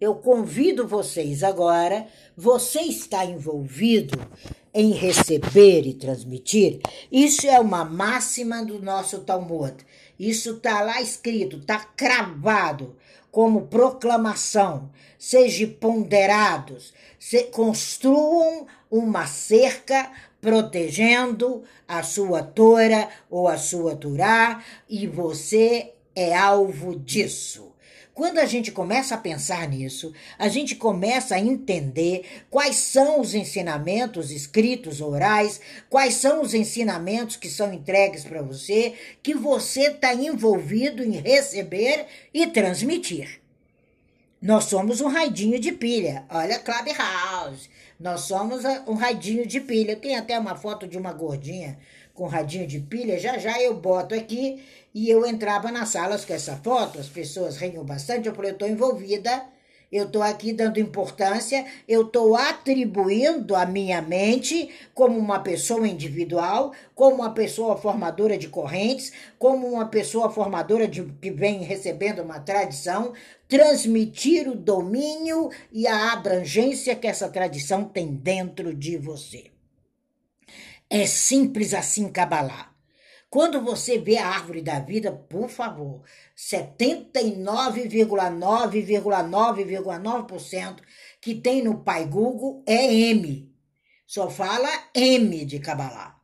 eu convido vocês agora, você está envolvido em receber e transmitir? Isso é uma máxima do nosso Talmud. Isso está lá escrito, está cravado como proclamação. Sejam ponderados, se, construam uma cerca protegendo a sua Tora ou a sua Turá e você é alvo disso. Quando a gente começa a pensar nisso, a gente começa a entender quais são os ensinamentos escritos, orais, quais são os ensinamentos que são entregues para você, que você está envolvido em receber e transmitir. Nós somos um raidinho de pilha. Olha Clubhouse. Nós somos um radinho de pilha. Tem até uma foto de uma gordinha com radinho de pilha. Já já eu boto aqui e eu entrava nas salas com essa foto, as pessoas riam bastante, eu falei, eu estou envolvida, eu estou aqui dando importância, eu estou atribuindo a minha mente como uma pessoa individual, como uma pessoa formadora de correntes, como uma pessoa formadora de, que vem recebendo uma tradição, transmitir o domínio e a abrangência que essa tradição tem dentro de você. É simples assim, Kabbalah. Quando você vê a árvore da vida, por favor, 79,9,9,9% que tem no Pai Google é M. Só fala M de Kabbalah.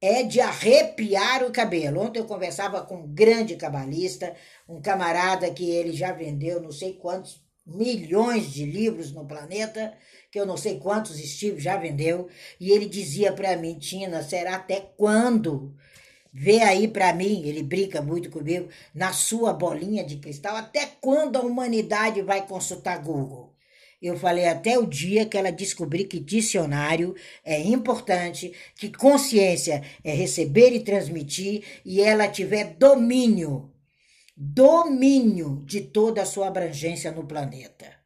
É de arrepiar o cabelo. Ontem eu conversava com um grande cabalista, um camarada que ele já vendeu não sei quantos milhões de livros no planeta, que eu não sei quantos Steve já vendeu, e ele dizia para mim, Tina, será até quando Vê aí para mim, ele brinca muito comigo, na sua bolinha de cristal, até quando a humanidade vai consultar Google? Eu falei até o dia que ela descobrir que dicionário é importante, que consciência é receber e transmitir, e ela tiver domínio, domínio de toda a sua abrangência no planeta.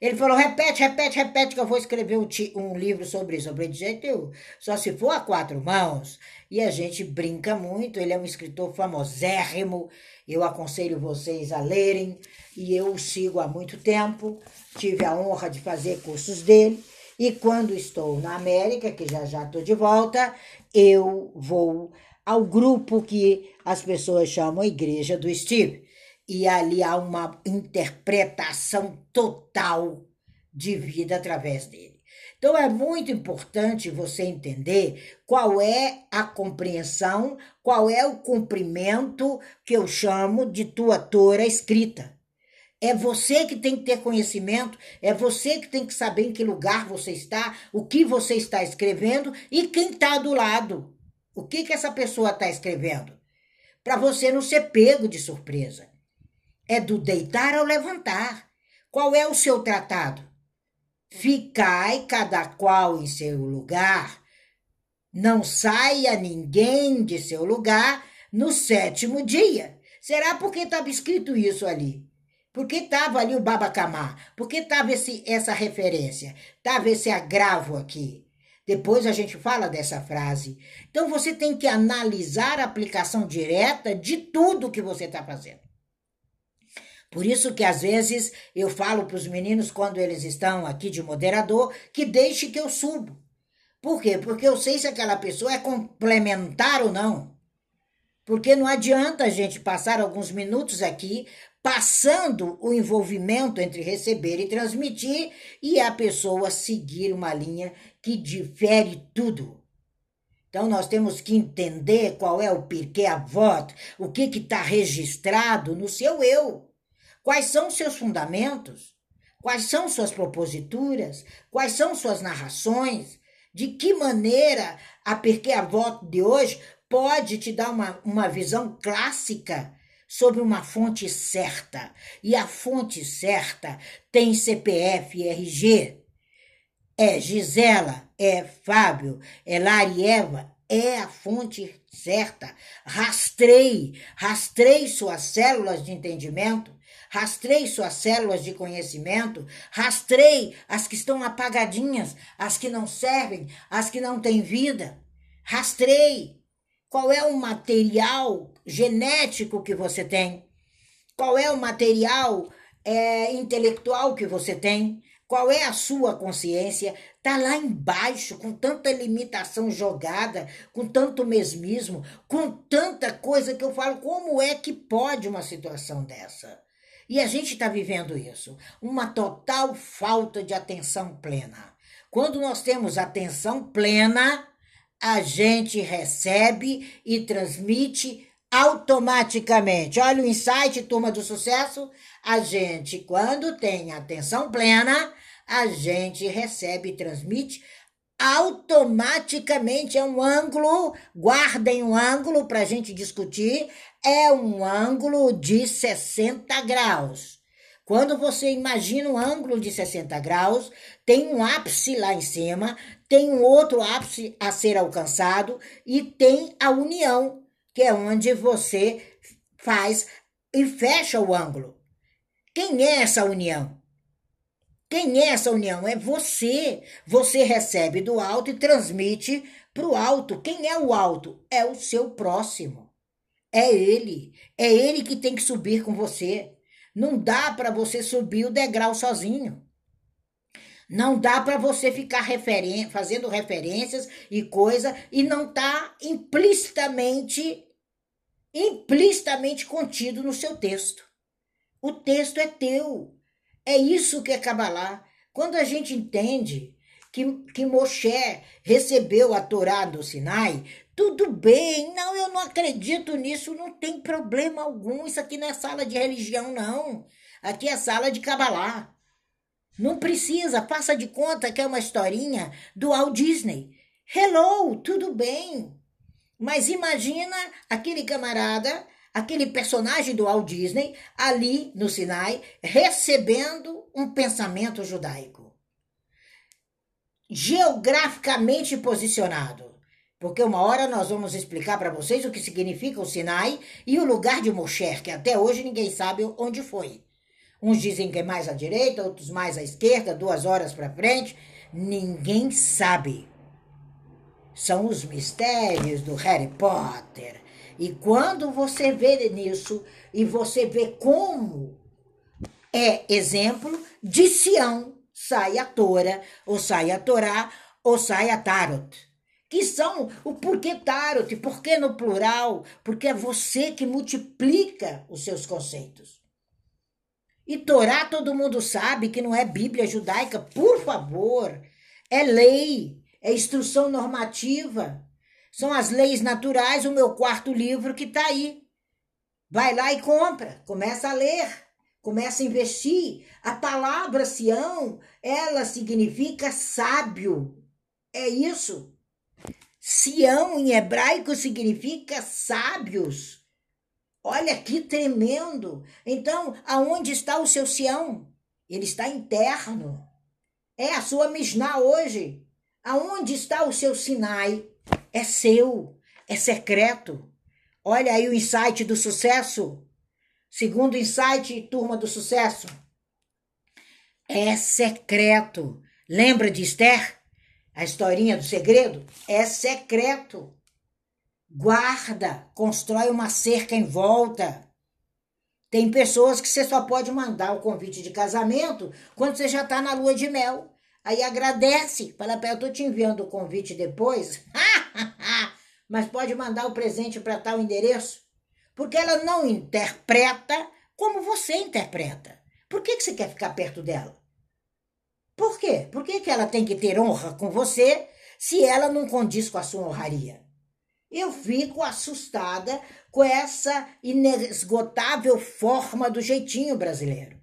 Ele falou: repete, repete, repete, que eu vou escrever um, um livro sobre isso. Eu falei: de jeito nenhum, só se for a quatro mãos. E a gente brinca muito. Ele é um escritor famosérrimo. Eu aconselho vocês a lerem. E eu o sigo há muito tempo. Tive a honra de fazer cursos dele. E quando estou na América, que já já estou de volta, eu vou ao grupo que as pessoas chamam Igreja do Steve e ali há uma interpretação total de vida através dele. Então é muito importante você entender qual é a compreensão, qual é o cumprimento que eu chamo de tua tora escrita. É você que tem que ter conhecimento, é você que tem que saber em que lugar você está, o que você está escrevendo e quem está do lado. O que, que essa pessoa está escrevendo? Para você não ser pego de surpresa. É do deitar ao levantar. Qual é o seu tratado? Ficai cada qual em seu lugar. Não saia ninguém de seu lugar no sétimo dia. Será porque estava escrito isso ali? Porque estava ali o Babacamá? Porque estava essa referência? Estava esse agravo aqui? Depois a gente fala dessa frase. Então você tem que analisar a aplicação direta de tudo que você está fazendo. Por isso que às vezes eu falo para os meninos quando eles estão aqui de moderador que deixe que eu subo. Por quê? Porque eu sei se aquela pessoa é complementar ou não. Porque não adianta a gente passar alguns minutos aqui passando o envolvimento entre receber e transmitir e a pessoa seguir uma linha que difere tudo. Então nós temos que entender qual é o porquê a voto, o que está registrado no seu eu. Quais são seus fundamentos? Quais são suas proposituras? Quais são suas narrações? De que maneira a Perquê a Voto de hoje pode te dar uma, uma visão clássica sobre uma fonte certa? E a fonte certa tem CPF e RG. É Gisela, é Fábio, é Larieva, é a fonte certa. Rastreie, rastreie suas células de entendimento Rastrei suas células de conhecimento, rastrei as que estão apagadinhas, as que não servem, as que não têm vida. Rastrei qual é o material genético que você tem, qual é o material é, intelectual que você tem? Qual é a sua consciência? Tá lá embaixo, com tanta limitação jogada, com tanto mesmismo, com tanta coisa que eu falo, como é que pode uma situação dessa? E a gente está vivendo isso, uma total falta de atenção plena. Quando nós temos atenção plena, a gente recebe e transmite automaticamente. Olha o insight, turma do sucesso. A gente, quando tem atenção plena, a gente recebe e transmite automaticamente. É um ângulo, guardem um ângulo para a gente discutir, é um ângulo de 60 graus. Quando você imagina um ângulo de 60 graus, tem um ápice lá em cima, tem um outro ápice a ser alcançado e tem a união, que é onde você faz e fecha o ângulo. Quem é essa união? Quem é essa união? É você. Você recebe do alto e transmite para o alto. Quem é o alto? É o seu próximo. É ele. É ele que tem que subir com você. Não dá para você subir o degrau sozinho. Não dá para você ficar referen fazendo referências e coisa e não tá implicitamente implicitamente contido no seu texto. O texto é teu. É isso que é Kabbalah. Quando a gente entende que, que Moshe recebeu a Torá do Sinai, tudo bem, não, eu não acredito nisso, não tem problema algum. Isso aqui não é sala de religião, não. Aqui é sala de Kabbalah. Não precisa, faça de conta que é uma historinha do Walt Disney. Hello, tudo bem. Mas imagina aquele camarada, aquele personagem do Walt Disney ali no Sinai recebendo um pensamento judaico. Geograficamente posicionado porque uma hora nós vamos explicar para vocês o que significa o Sinai e o lugar de Moshe, que até hoje ninguém sabe onde foi. Uns dizem que é mais à direita, outros mais à esquerda, duas horas para frente. Ninguém sabe. São os mistérios do Harry Potter. E quando você vê nisso e você vê como é exemplo de Sião, sai a Tora, ou sai a Torá, ou sai a Tarot que são o porquê tarot, porquê no plural, porque é você que multiplica os seus conceitos. E Torá todo mundo sabe que não é Bíblia judaica, por favor, é lei, é instrução normativa. São as leis naturais, o meu quarto livro que está aí. Vai lá e compra, começa a ler, começa a investir. A palavra Sião, ela significa sábio. É isso. Sião em hebraico significa sábios. Olha que tremendo. Então, aonde está o seu Sião? Ele está interno. É a sua Mishnah hoje. Aonde está o seu Sinai? É seu, é secreto. Olha aí o insight do sucesso. Segundo insight, turma do sucesso. É secreto. Lembra de Esther? A historinha do segredo é secreto. Guarda, constrói uma cerca em volta. Tem pessoas que você só pode mandar o convite de casamento quando você já está na lua de mel. Aí agradece, fala para eu tô te enviando o convite depois, mas pode mandar o presente para tal endereço, porque ela não interpreta como você interpreta. Por que, que você quer ficar perto dela? Por quê? Por que, que ela tem que ter honra com você se ela não condiz com a sua honraria? Eu fico assustada com essa inesgotável forma do jeitinho brasileiro.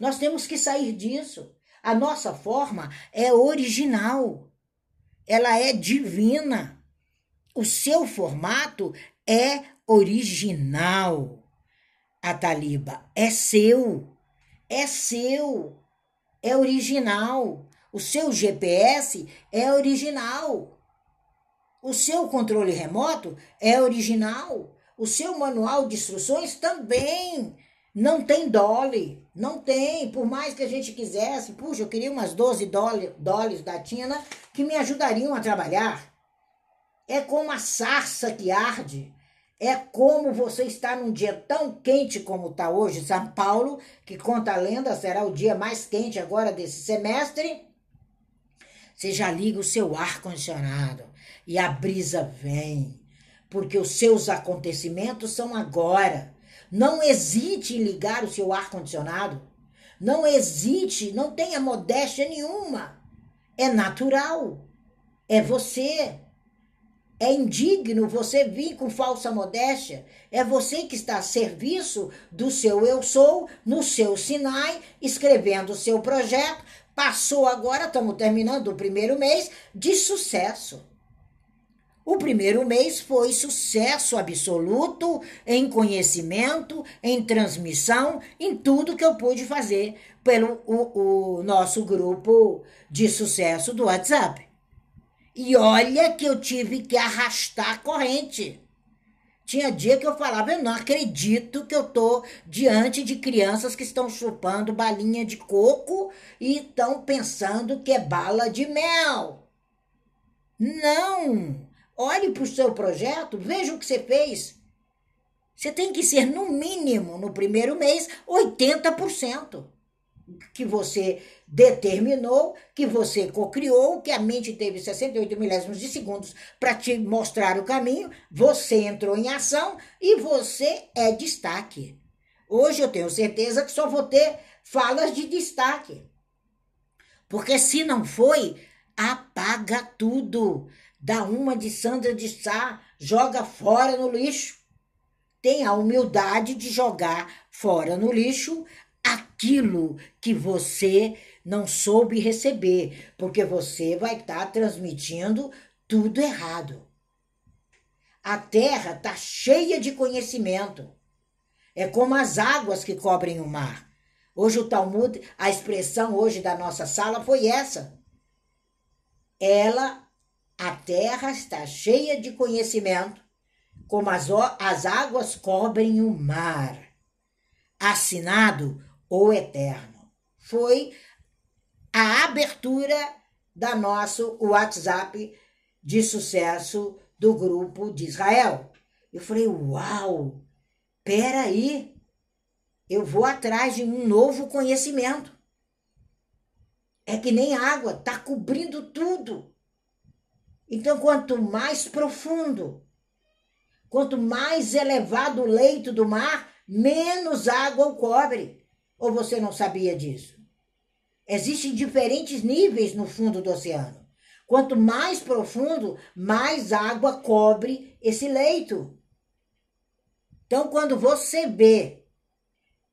Nós temos que sair disso. A nossa forma é original. Ela é divina. O seu formato é original. A Taliba é seu. É seu é original. O seu GPS é original. O seu controle remoto é original. O seu manual de instruções também. Não tem dolly, não tem. Por mais que a gente quisesse, puxa, eu queria umas 12 dólares da Tina que me ajudariam a trabalhar. É como a sarça que arde. É como você está num dia tão quente como está hoje, São Paulo, que conta a lenda, será o dia mais quente agora desse semestre. Você já liga o seu ar-condicionado e a brisa vem, porque os seus acontecimentos são agora. Não hesite em ligar o seu ar-condicionado. Não hesite, não tenha modéstia nenhuma. É natural. É você. É indigno você vir com falsa modéstia. É você que está a serviço do seu eu sou, no seu Sinai, escrevendo o seu projeto. Passou agora, estamos terminando o primeiro mês de sucesso. O primeiro mês foi sucesso absoluto em conhecimento, em transmissão, em tudo que eu pude fazer pelo o, o nosso grupo de sucesso do WhatsApp. E olha que eu tive que arrastar a corrente. Tinha dia que eu falava, eu não acredito que eu tô diante de crianças que estão chupando balinha de coco e estão pensando que é bala de mel. Não! Olhe para o seu projeto, veja o que você fez. Você tem que ser, no mínimo, no primeiro mês, 80% que você determinou, que você cocriou, que a mente teve 68 milésimos de segundos para te mostrar o caminho, você entrou em ação e você é destaque. Hoje eu tenho certeza que só vou ter falas de destaque. Porque se não foi, apaga tudo dá uma de Sandra de Sá, joga fora no lixo. Tem a humildade de jogar fora no lixo aquilo que você não soube receber, porque você vai estar tá transmitindo tudo errado. A terra está cheia de conhecimento. É como as águas que cobrem o mar. Hoje o Talmud, a expressão hoje da nossa sala foi essa. Ela a terra está cheia de conhecimento, como as, as águas cobrem o mar. Assinado o Eterno. Foi a abertura da nosso WhatsApp de sucesso do grupo de Israel. Eu falei, uau, peraí, eu vou atrás de um novo conhecimento. É que nem água, está cobrindo tudo. Então, quanto mais profundo, quanto mais elevado o leito do mar, menos água o cobre. Ou você não sabia disso? Existem diferentes níveis no fundo do oceano. Quanto mais profundo, mais água cobre esse leito. Então, quando você vê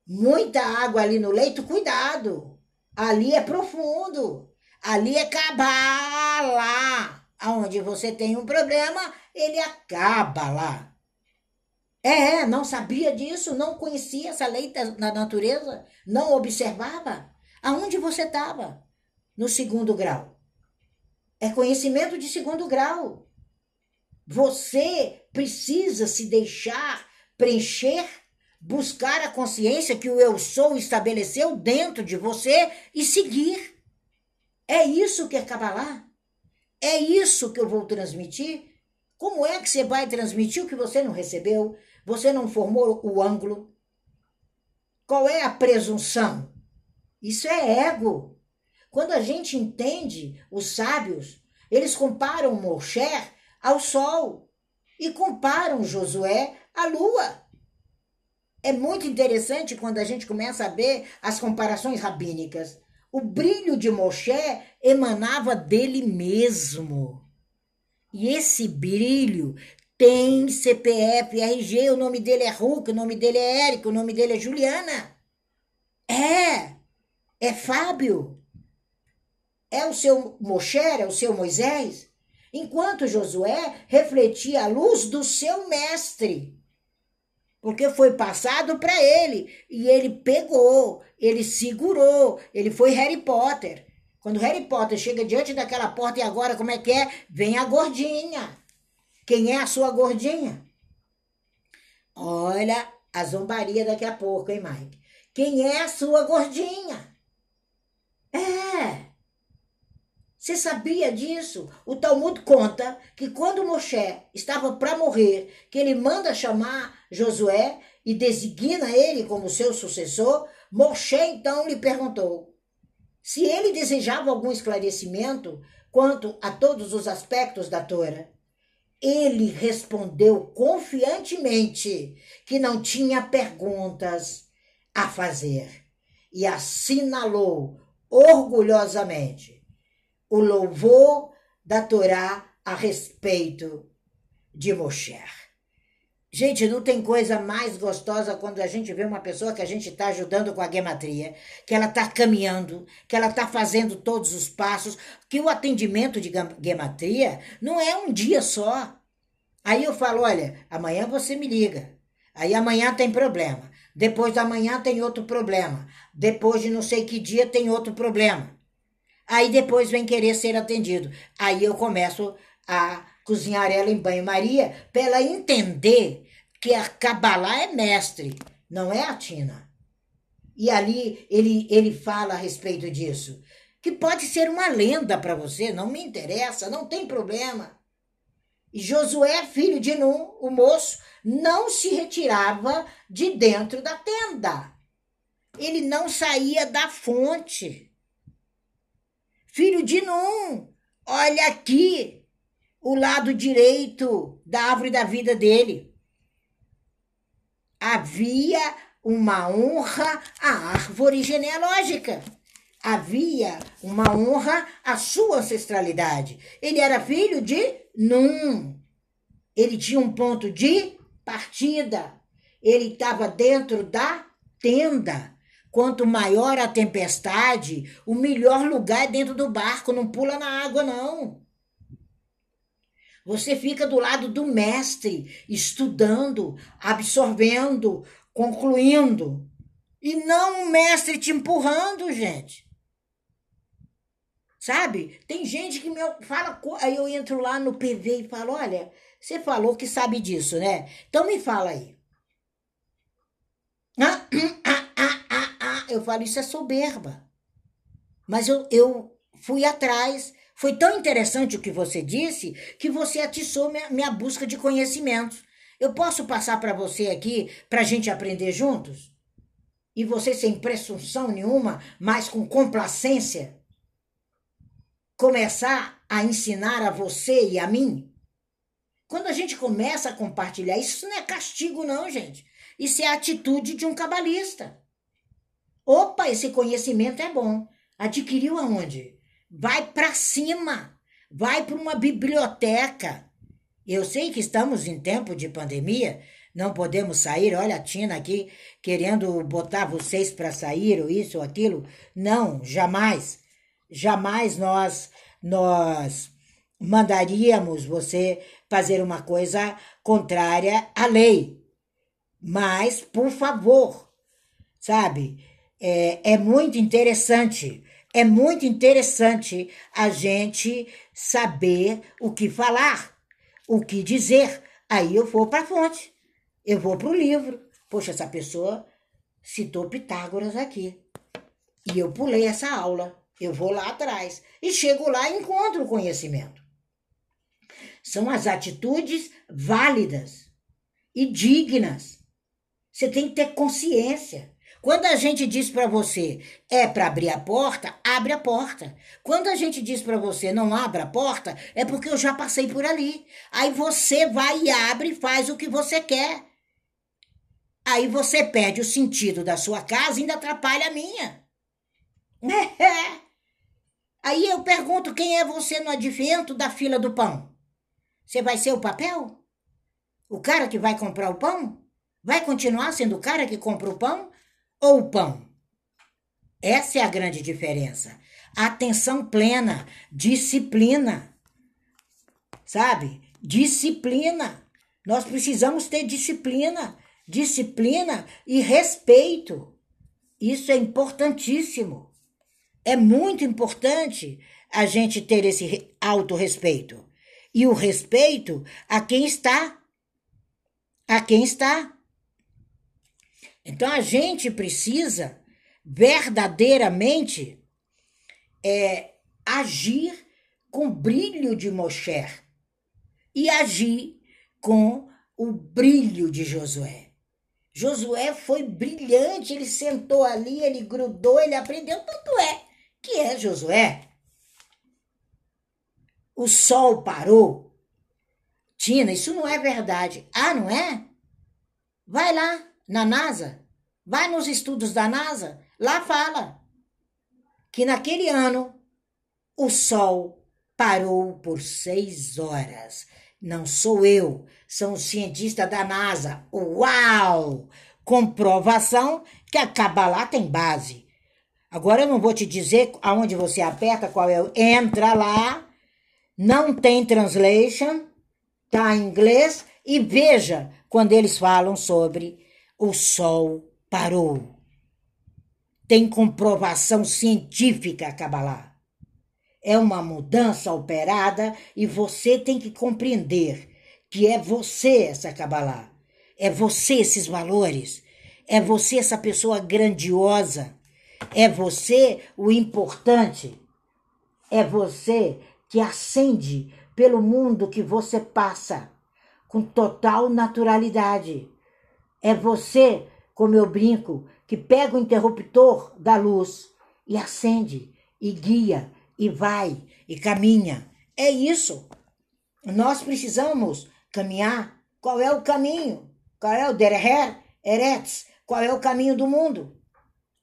muita água ali no leito, cuidado. Ali é profundo. Ali é cabala aonde você tem um problema, ele acaba lá. É, não sabia disso, não conhecia essa lei da natureza, não observava. Aonde você estava? No segundo grau. É conhecimento de segundo grau. Você precisa se deixar preencher, buscar a consciência que o eu sou estabeleceu dentro de você e seguir. É isso que é Kabbalah. É isso que eu vou transmitir? Como é que você vai transmitir o que você não recebeu? Você não formou o ângulo? Qual é a presunção? Isso é ego. Quando a gente entende os sábios, eles comparam Moshe ao sol e comparam Josué à lua. É muito interessante quando a gente começa a ver as comparações rabínicas. O brilho de Moshe emanava dele mesmo. E esse brilho tem CPF, RG, o nome dele é Hulk, o nome dele é Érico, o nome dele é Juliana. É, é Fábio. É o seu Moshe, é o seu Moisés. Enquanto Josué refletia a luz do seu mestre porque foi passado para ele e ele pegou, ele segurou, ele foi Harry Potter. Quando Harry Potter chega diante daquela porta e agora como é que é? Vem a gordinha. Quem é a sua gordinha? Olha a zombaria daqui a pouco, hein, Mike? Quem é a sua gordinha? É. Você sabia disso? O Talmud conta que quando Moshe estava para morrer, que ele manda chamar Josué e designa ele como seu sucessor, Moshe então lhe perguntou se ele desejava algum esclarecimento quanto a todos os aspectos da Torá. Ele respondeu confiantemente que não tinha perguntas a fazer e assinalou orgulhosamente o louvor da Torá a respeito de Moshe. Gente, não tem coisa mais gostosa quando a gente vê uma pessoa que a gente está ajudando com a gematria, que ela está caminhando, que ela está fazendo todos os passos, que o atendimento de gematria não é um dia só. Aí eu falo, olha, amanhã você me liga. Aí amanhã tem problema. Depois da manhã tem outro problema. Depois de não sei que dia tem outro problema. Aí depois vem querer ser atendido. Aí eu começo a cozinhar ela em banho-maria para ela entender que a Kabbalah é mestre, não é a Tina. E ali ele, ele fala a respeito disso. Que pode ser uma lenda para você, não me interessa, não tem problema. E Josué, filho de Num, o moço, não se retirava de dentro da tenda. Ele não saía da fonte. Filho de Num, olha aqui, o lado direito da árvore da vida dele. Havia uma honra à árvore genealógica. Havia uma honra à sua ancestralidade. Ele era filho de Num. Ele tinha um ponto de partida. Ele estava dentro da tenda. Quanto maior a tempestade, o melhor lugar é dentro do barco. Não pula na água, não. Você fica do lado do mestre, estudando, absorvendo, concluindo. E não o mestre te empurrando, gente. Sabe? Tem gente que me fala, aí eu entro lá no PV e falo: olha, você falou que sabe disso, né? Então me fala aí. Ah, ah, ah, ah, ah. Eu falo: isso é soberba. Mas eu, eu fui atrás foi tão interessante o que você disse que você atiçou minha, minha busca de conhecimentos. Eu posso passar para você aqui para a gente aprender juntos? E você sem presunção nenhuma, mas com complacência, começar a ensinar a você e a mim? Quando a gente começa a compartilhar, isso não é castigo, não, gente. Isso é a atitude de um cabalista. Opa, esse conhecimento é bom. Adquiriu aonde? Vai para cima, vai para uma biblioteca. Eu sei que estamos em tempo de pandemia, não podemos sair. Olha a Tina aqui querendo botar vocês para sair ou isso ou aquilo. Não, jamais. Jamais nós nós mandaríamos você fazer uma coisa contrária à lei. Mas, por favor, sabe, é, é muito interessante é muito interessante a gente saber o que falar, o que dizer. Aí eu vou para a fonte, eu vou para o livro. Poxa, essa pessoa citou Pitágoras aqui. E eu pulei essa aula. Eu vou lá atrás. E chego lá e encontro o conhecimento. São as atitudes válidas e dignas. Você tem que ter consciência. Quando a gente diz para você é para abrir a porta, abre a porta. Quando a gente diz para você não abra a porta, é porque eu já passei por ali. Aí você vai e abre e faz o que você quer. Aí você perde o sentido da sua casa e ainda atrapalha a minha. Aí eu pergunto quem é você no advento da fila do pão? Você vai ser o papel? O cara que vai comprar o pão? Vai continuar sendo o cara que compra o pão? Ou pão? Essa é a grande diferença. Atenção plena, disciplina. Sabe? Disciplina. Nós precisamos ter disciplina, disciplina e respeito. Isso é importantíssimo. É muito importante a gente ter esse autorrespeito. E o respeito a quem está. A quem está. Então a gente precisa verdadeiramente é, agir com brilho de Moshe e agir com o brilho de Josué. Josué foi brilhante, ele sentou ali, ele grudou, ele aprendeu, tanto é que é Josué. O sol parou. Tina, isso não é verdade. Ah, não é? Vai lá na NASA, vai nos estudos da NASA, lá fala que naquele ano o sol parou por seis horas. Não sou eu, são os cientistas da NASA. Uau! Comprovação que a Kabbalah tem base. Agora eu não vou te dizer aonde você aperta, qual é. Entra lá, não tem translation, tá em inglês, e veja quando eles falam sobre o sol parou. Tem comprovação científica, Kabbalah. É uma mudança operada e você tem que compreender que é você essa Kabbalah. É você esses valores. É você essa pessoa grandiosa. É você o importante. É você que ascende pelo mundo que você passa com total naturalidade. É você, como eu brinco, que pega o interruptor da luz e acende e guia e vai e caminha. É isso. Nós precisamos caminhar. Qual é o caminho? Qual é o derer, eretz? Qual é o caminho do mundo?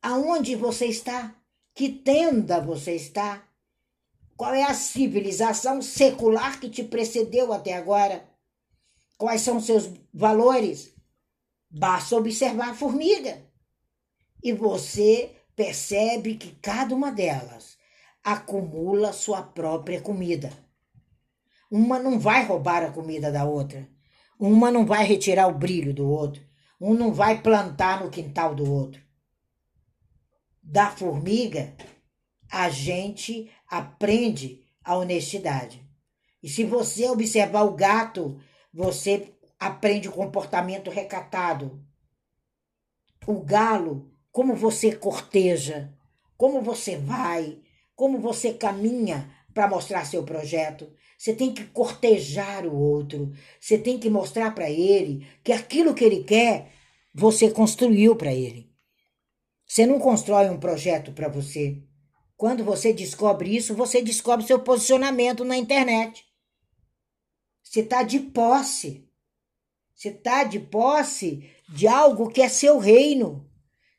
Aonde você está? Que tenda você está? Qual é a civilização secular que te precedeu até agora? Quais são seus valores? Basta observar a formiga. E você percebe que cada uma delas acumula sua própria comida. Uma não vai roubar a comida da outra. Uma não vai retirar o brilho do outro. Um não vai plantar no quintal do outro. Da formiga, a gente aprende a honestidade. E se você observar o gato, você aprende o comportamento recatado. O galo, como você corteja, como você vai, como você caminha para mostrar seu projeto. Você tem que cortejar o outro. Você tem que mostrar para ele que aquilo que ele quer, você construiu para ele. Você não constrói um projeto para você. Quando você descobre isso, você descobre seu posicionamento na internet. Você está de posse. Você está de posse de algo que é seu reino.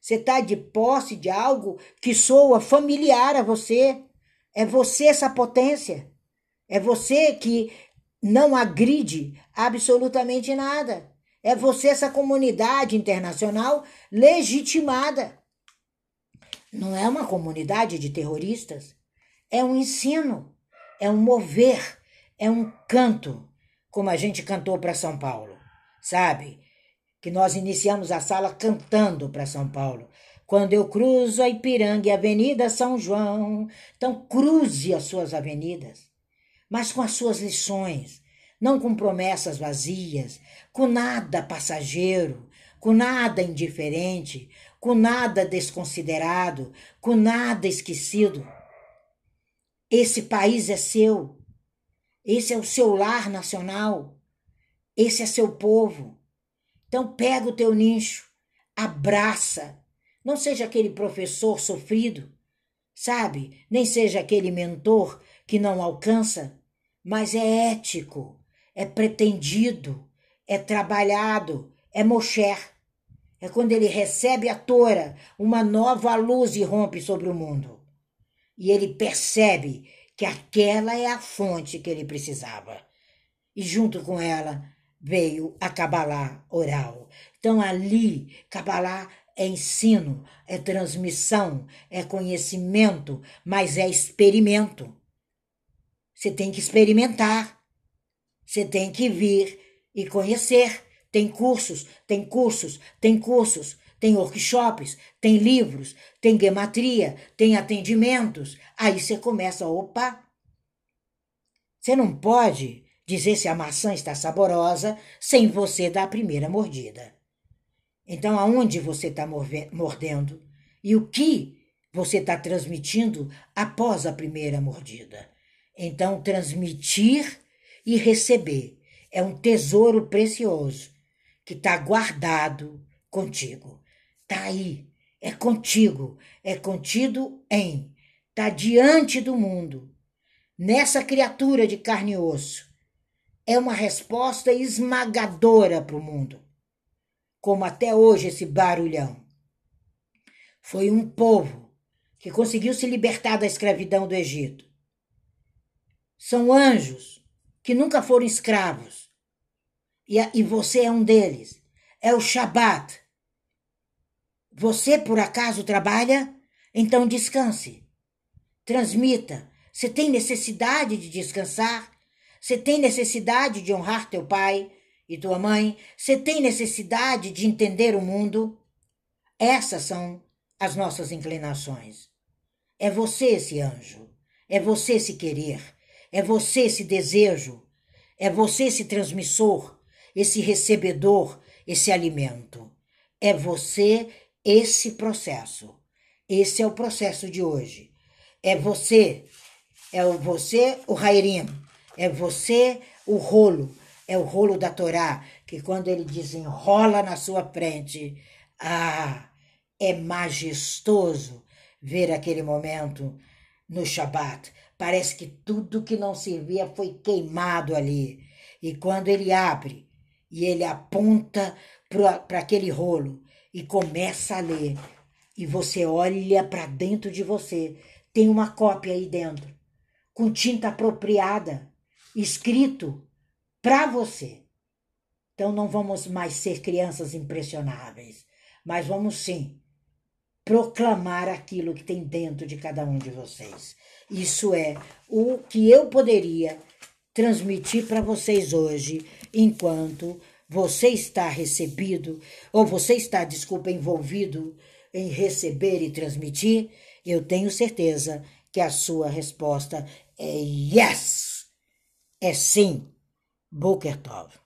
Você está de posse de algo que soa familiar a você. É você essa potência. É você que não agride absolutamente nada. É você essa comunidade internacional legitimada. Não é uma comunidade de terroristas. É um ensino, é um mover, é um canto, como a gente cantou para São Paulo, sabe? que nós iniciamos a sala cantando para São Paulo. Quando eu cruzo a Ipiranga e a Avenida São João, então cruze as suas avenidas, mas com as suas lições, não com promessas vazias, com nada passageiro, com nada indiferente, com nada desconsiderado, com nada esquecido. Esse país é seu, esse é o seu lar nacional, esse é seu povo. Então pega o teu nicho, abraça. Não seja aquele professor sofrido, sabe? Nem seja aquele mentor que não alcança, mas é ético, é pretendido, é trabalhado, é mocher. É quando ele recebe a Tora, uma nova luz irrompe sobre o mundo. E ele percebe que aquela é a fonte que ele precisava. E junto com ela, veio a Kabbalah oral. Então, ali, Kabbalah é ensino, é transmissão, é conhecimento, mas é experimento. Você tem que experimentar. Você tem que vir e conhecer. Tem cursos, tem cursos, tem cursos, tem workshops, tem livros, tem gematria, tem atendimentos. Aí você começa, opa, você não pode dizer se a maçã está saborosa sem você dar a primeira mordida. Então, aonde você está mordendo e o que você está transmitindo após a primeira mordida? Então, transmitir e receber é um tesouro precioso que está guardado contigo. Está aí, é contigo, é contido em, está diante do mundo, nessa criatura de carne e osso. É uma resposta esmagadora para o mundo, como até hoje esse barulhão. Foi um povo que conseguiu se libertar da escravidão do Egito. São anjos que nunca foram escravos. E, e você é um deles. É o Shabat. Você, por acaso, trabalha? Então descanse. Transmita. Você tem necessidade de descansar? Você tem necessidade de honrar teu pai e tua mãe? Você tem necessidade de entender o mundo? Essas são as nossas inclinações. É você esse anjo. É você esse querer. É você esse desejo. É você esse transmissor, esse recebedor, esse alimento. É você esse processo. Esse é o processo de hoje. É você, é você o Rairim, é você o rolo, é o rolo da Torá, que quando ele desenrola na sua frente, ah, é majestoso ver aquele momento no Shabat. Parece que tudo que não servia foi queimado ali. E quando ele abre e ele aponta para aquele rolo e começa a ler, e você olha para dentro de você, tem uma cópia aí dentro, com tinta apropriada, escrito para você. Então não vamos mais ser crianças impressionáveis, mas vamos sim proclamar aquilo que tem dentro de cada um de vocês. Isso é o que eu poderia transmitir para vocês hoje, enquanto você está recebido, ou você está, desculpa, envolvido em receber e transmitir, eu tenho certeza que a sua resposta é yes. É sim. Boker Tov.